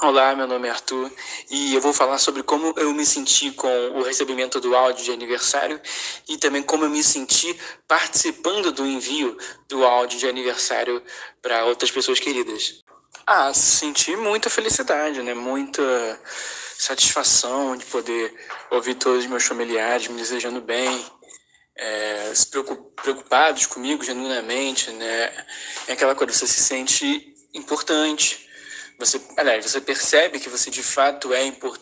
Olá, meu nome é Arthur e eu vou falar sobre como eu me senti com o recebimento do áudio de aniversário e também como eu me senti participando do envio do áudio de aniversário para outras pessoas queridas. Ah, senti muita felicidade, né? Muita satisfação de poder ouvir todos os meus familiares me desejando bem, é, se preocupados comigo genuinamente, né? É aquela coisa, você se sente importante você, aliás, você percebe que você de fato é importante